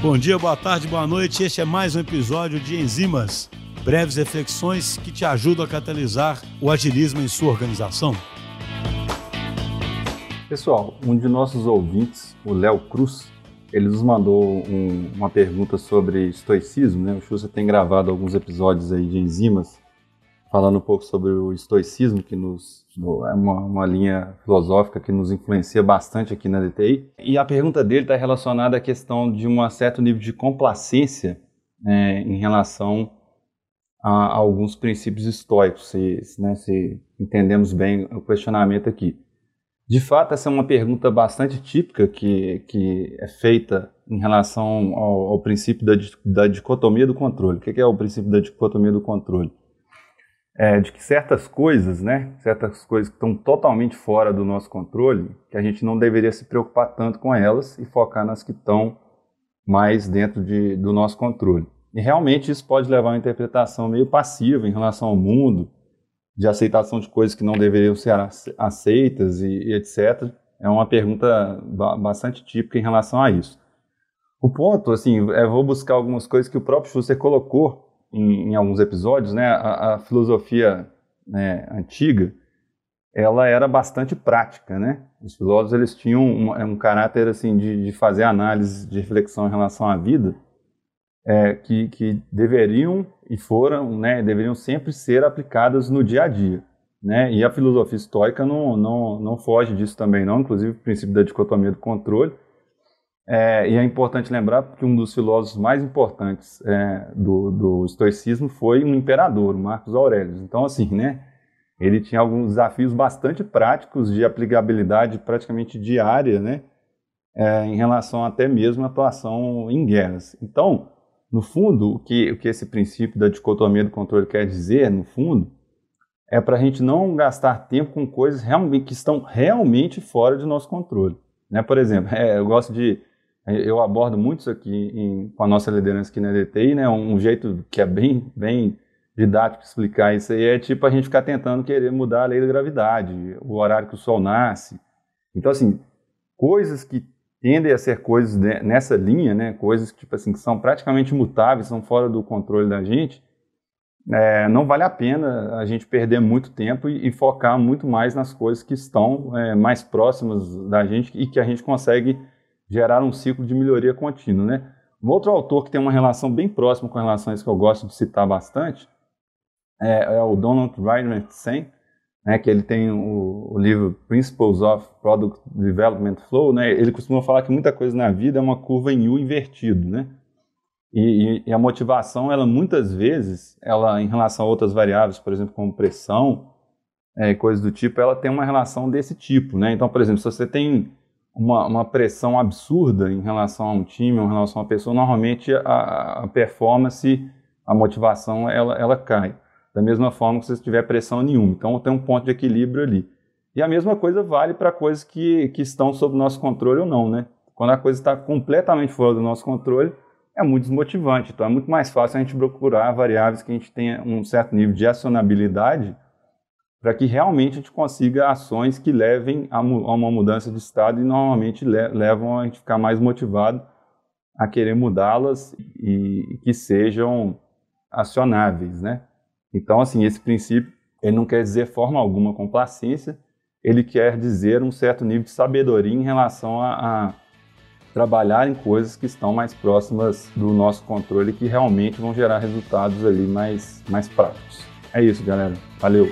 Bom dia, boa tarde, boa noite. Este é mais um episódio de Enzimas, breves reflexões que te ajudam a catalisar o agilismo em sua organização. Pessoal, um de nossos ouvintes, o Léo Cruz, ele nos mandou um, uma pergunta sobre estoicismo, né? O Xuxa tem gravado alguns episódios aí de enzimas, falando um pouco sobre o estoicismo, que nos é uma, uma linha filosófica que nos influencia bastante aqui na DTI. E a pergunta dele está relacionada à questão de um certo nível de complacência né, em relação a, a, alguns princípios estoicos, se, né, se entendemos bem o questionamento aqui. De fato, essa é uma pergunta bastante típica que, que é feita em relação ao, ao princípio da, da, dicotomia do controle. O que é o princípio da dicotomia do controle? É de que certas coisas, né, certas coisas que estão totalmente fora do nosso controle, que a gente não deveria se preocupar tanto com elas e focar nas que estão mais dentro de, do nosso controle. E realmente isso pode levar a uma interpretação meio passiva em relação ao mundo, de aceitação de coisas que não deveriam ser aceitas e, e etc. É uma pergunta bastante típica em relação a isso. O ponto, assim, é vou buscar algumas coisas que o próprio Schuster colocou em, em alguns episódios, né? A, a filosofia né, antiga, ela era bastante prática, né? Os filósofos eles tinham um, um caráter assim de, de fazer análise, de reflexão em relação à vida, é, que, que deveriam e foram, né, deveriam sempre ser aplicadas no dia a dia. Né? E a filosofia histórica não, não, não foge disso também, não, inclusive o princípio da dicotomia do controle. É, e é importante lembrar que um dos filósofos mais importantes é, do, do estoicismo foi um imperador, o Marcos Aurélio. Então, assim, né, ele tinha alguns desafios bastante práticos de aplicabilidade praticamente diária, né, é, em relação até mesmo à atuação em guerras. Então, no fundo, o que, o que esse princípio da dicotomia do controle quer dizer, no fundo, é para a gente não gastar tempo com coisas realmente, que estão realmente fora de nosso controle. Né? Por exemplo, é, eu gosto de. Eu abordo muito isso aqui em, com a nossa liderança aqui na DTI, né? um jeito que é bem, bem didático explicar isso aí é tipo a gente ficar tentando querer mudar a lei da gravidade, o horário que o sol nasce. Então, assim, coisas que tendem a ser coisas nessa linha, né, coisas tipo assim, que são praticamente mutáveis, são fora do controle da gente, é, não vale a pena a gente perder muito tempo e, e focar muito mais nas coisas que estão é, mais próximas da gente e que a gente consegue gerar um ciclo de melhoria contínua. Né? Um outro autor que tem uma relação bem próxima com relações que eu gosto de citar bastante é, é o Donald Ryder Sen, né, que ele tem o, o, livro Principles of Product Development Flow, né, ele costuma falar que muita coisa na vida é uma curva em U invertido, né? E, e, a motivação, ela muitas vezes, ela em relação a outras variáveis, por exemplo, como pressão, é, coisas do tipo, ela tem uma relação desse tipo, né? Então, por exemplo, se você tem uma, uma pressão absurda em relação a um time, em relação a uma pessoa, normalmente a, a performance, a motivação, ela, ela cai da mesma forma que se tiver pressão nenhuma. Então tem um ponto de equilíbrio ali. E a mesma coisa vale para coisas que, que estão sob nosso controle ou não, né? Quando a coisa está completamente fora do nosso controle, é muito desmotivante. Então é muito mais fácil a gente procurar variáveis que a gente tenha um certo nível de acionabilidade para que realmente a gente consiga ações que levem a, uma mudança de estado e normalmente le levam a gente ficar mais motivado a querer mudá-las e que sejam acionáveis, né? Então, assim, esse princípio, ele não quer dizer forma alguma complacência, ele quer dizer um certo nível de sabedoria em relação a, a trabalhar em coisas que estão mais próximas do nosso controle que realmente vão gerar resultados ali mais, mais práticos. É isso, galera. Valeu!